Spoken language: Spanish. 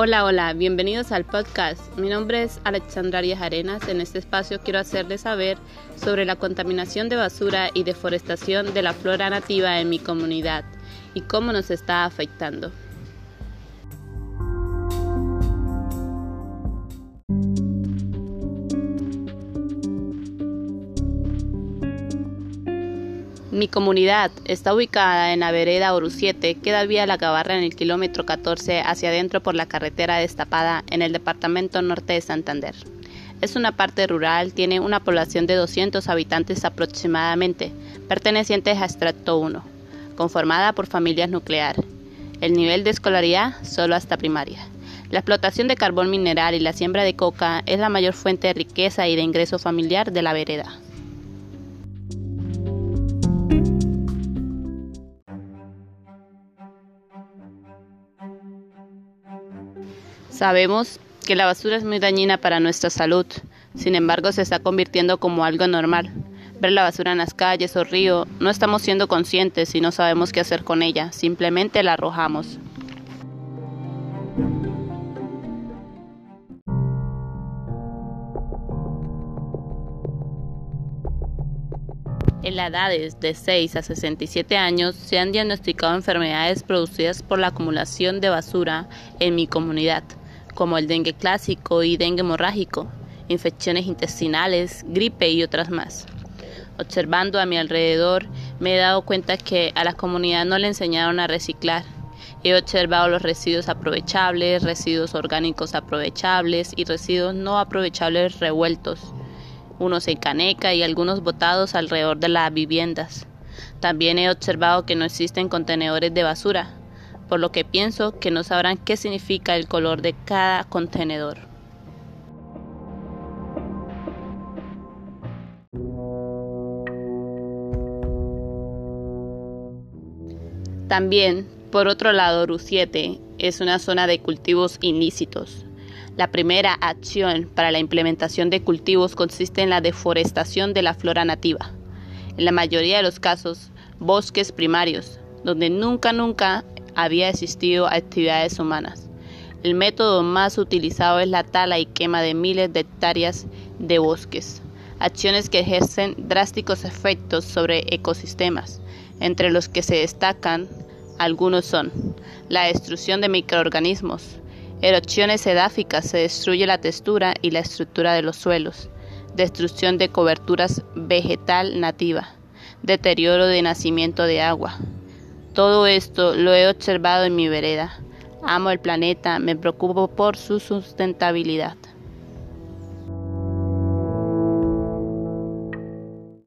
Hola, hola, bienvenidos al podcast. Mi nombre es Alexandra Arias Arenas. En este espacio quiero hacerles saber sobre la contaminación de basura y deforestación de la flora nativa en mi comunidad y cómo nos está afectando. Mi comunidad está ubicada en la vereda Oru 7, que da vía a la Gabarra en el kilómetro 14 hacia adentro por la carretera destapada en el departamento norte de Santander. Es una parte rural, tiene una población de 200 habitantes aproximadamente, pertenecientes a estrato 1, conformada por familias nuclear. El nivel de escolaridad solo hasta primaria. La explotación de carbón mineral y la siembra de coca es la mayor fuente de riqueza y de ingreso familiar de la vereda. Sabemos que la basura es muy dañina para nuestra salud, sin embargo se está convirtiendo como algo normal. Ver la basura en las calles o río, no estamos siendo conscientes y no sabemos qué hacer con ella, simplemente la arrojamos. En las edades de 6 a 67 años se han diagnosticado enfermedades producidas por la acumulación de basura en mi comunidad como el dengue clásico y dengue hemorrágico, infecciones intestinales, gripe y otras más. Observando a mi alrededor, me he dado cuenta que a la comunidad no le enseñaron a reciclar. He observado los residuos aprovechables, residuos orgánicos aprovechables y residuos no aprovechables revueltos, unos en caneca y algunos botados alrededor de las viviendas. También he observado que no existen contenedores de basura, por lo que pienso que no sabrán qué significa el color de cada contenedor. También, por otro lado, RU7 es una zona de cultivos ilícitos. La primera acción para la implementación de cultivos consiste en la deforestación de la flora nativa. En la mayoría de los casos, bosques primarios, donde nunca, nunca había existido actividades humanas. El método más utilizado es la tala y quema de miles de hectáreas de bosques, acciones que ejercen drásticos efectos sobre ecosistemas, entre los que se destacan algunos son la destrucción de microorganismos, erupciones edáficas, se destruye la textura y la estructura de los suelos, destrucción de coberturas vegetal nativa, deterioro de nacimiento de agua, todo esto lo he observado en mi vereda. Amo el planeta, me preocupo por su sustentabilidad.